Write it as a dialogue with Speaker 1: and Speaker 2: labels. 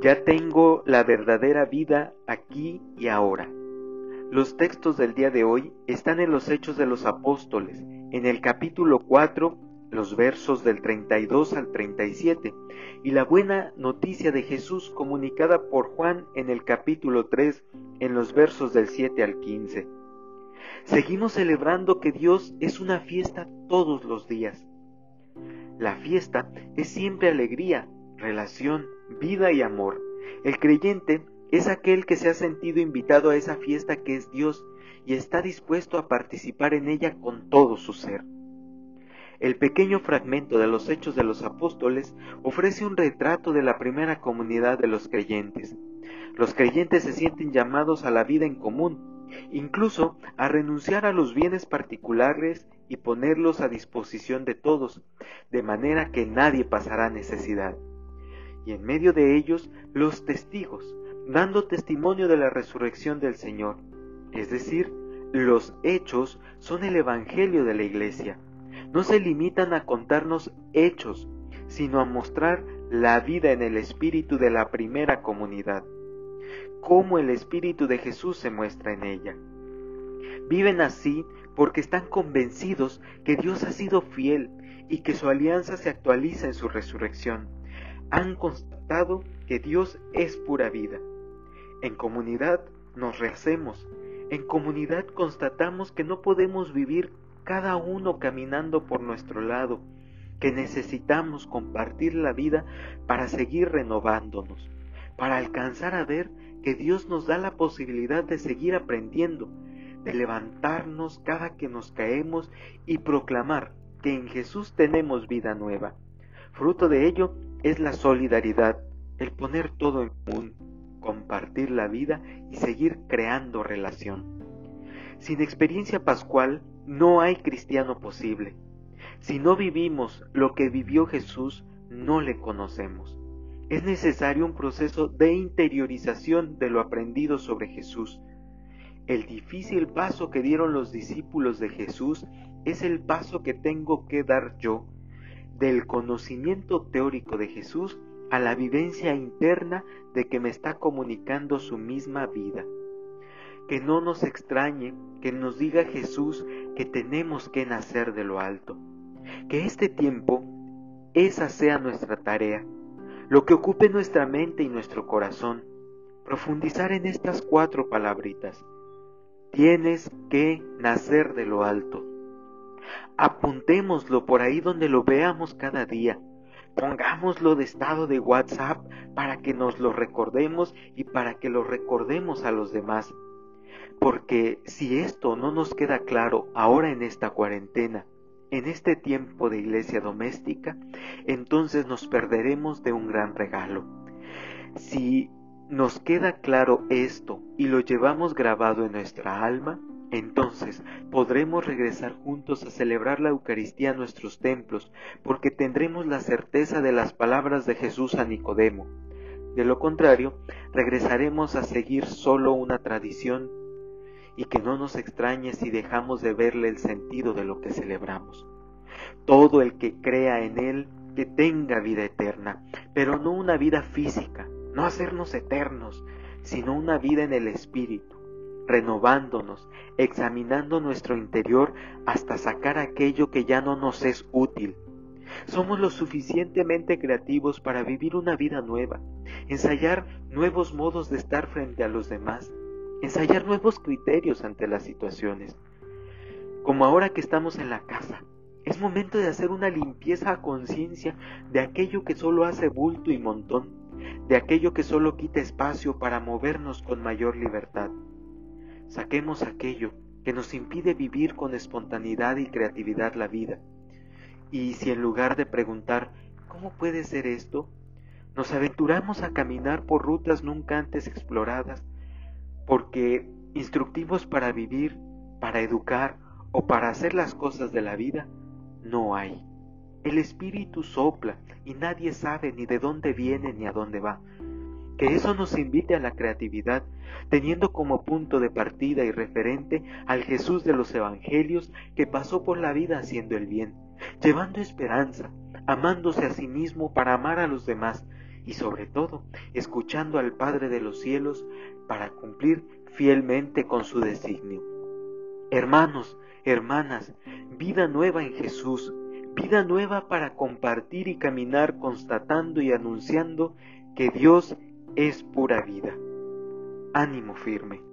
Speaker 1: Ya tengo la verdadera vida aquí y ahora. Los textos del día de hoy están en los Hechos de los Apóstoles, en el capítulo 4, los versos del 32 al 37, y la buena noticia de Jesús comunicada por Juan en el capítulo 3, en los versos del 7 al 15. Seguimos celebrando que Dios es una fiesta todos los días. La fiesta es siempre alegría, relación, vida y amor. El creyente es aquel que se ha sentido invitado a esa fiesta que es Dios y está dispuesto a participar en ella con todo su ser. El pequeño fragmento de los Hechos de los Apóstoles ofrece un retrato de la primera comunidad de los creyentes. Los creyentes se sienten llamados a la vida en común, incluso a renunciar a los bienes particulares y ponerlos a disposición de todos, de manera que nadie pasará necesidad y en medio de ellos los testigos, dando testimonio de la resurrección del Señor. Es decir, los hechos son el Evangelio de la Iglesia. No se limitan a contarnos hechos, sino a mostrar la vida en el espíritu de la primera comunidad, cómo el espíritu de Jesús se muestra en ella. Viven así porque están convencidos que Dios ha sido fiel y que su alianza se actualiza en su resurrección han constatado que Dios es pura vida. En comunidad nos rehacemos, en comunidad constatamos que no podemos vivir cada uno caminando por nuestro lado, que necesitamos compartir la vida para seguir renovándonos, para alcanzar a ver que Dios nos da la posibilidad de seguir aprendiendo, de levantarnos cada que nos caemos y proclamar que en Jesús tenemos vida nueva. Fruto de ello es la solidaridad, el poner todo en común, compartir la vida y seguir creando relación. Sin experiencia pascual no hay cristiano posible. Si no vivimos lo que vivió Jesús, no le conocemos. Es necesario un proceso de interiorización de lo aprendido sobre Jesús. El difícil paso que dieron los discípulos de Jesús es el paso que tengo que dar yo del conocimiento teórico de Jesús a la vivencia interna de que me está comunicando su misma vida. Que no nos extrañe que nos diga Jesús que tenemos que nacer de lo alto. Que este tiempo, esa sea nuestra tarea, lo que ocupe nuestra mente y nuestro corazón, profundizar en estas cuatro palabritas. Tienes que nacer de lo alto. Apuntémoslo por ahí donde lo veamos cada día. Pongámoslo de estado de WhatsApp para que nos lo recordemos y para que lo recordemos a los demás. Porque si esto no nos queda claro ahora en esta cuarentena, en este tiempo de iglesia doméstica, entonces nos perderemos de un gran regalo. Si nos queda claro esto y lo llevamos grabado en nuestra alma, entonces podremos regresar juntos a celebrar la Eucaristía en nuestros templos, porque tendremos la certeza de las palabras de Jesús a Nicodemo. De lo contrario, regresaremos a seguir solo una tradición y que no nos extrañe si dejamos de verle el sentido de lo que celebramos. Todo el que crea en Él, que tenga vida eterna, pero no una vida física, no hacernos eternos, sino una vida en el Espíritu renovándonos, examinando nuestro interior hasta sacar aquello que ya no nos es útil. Somos lo suficientemente creativos para vivir una vida nueva, ensayar nuevos modos de estar frente a los demás, ensayar nuevos criterios ante las situaciones. Como ahora que estamos en la casa, es momento de hacer una limpieza a conciencia de aquello que solo hace bulto y montón, de aquello que solo quita espacio para movernos con mayor libertad. Saquemos aquello que nos impide vivir con espontaneidad y creatividad la vida. Y si en lugar de preguntar ¿cómo puede ser esto? nos aventuramos a caminar por rutas nunca antes exploradas, porque instructivos para vivir, para educar o para hacer las cosas de la vida, no hay. El espíritu sopla y nadie sabe ni de dónde viene ni a dónde va que eso nos invite a la creatividad, teniendo como punto de partida y referente al Jesús de los Evangelios que pasó por la vida haciendo el bien, llevando esperanza, amándose a sí mismo para amar a los demás y sobre todo escuchando al Padre de los cielos para cumplir fielmente con su designio. Hermanos, hermanas, vida nueva en Jesús, vida nueva para compartir y caminar constatando y anunciando que Dios es pura vida. Ánimo firme.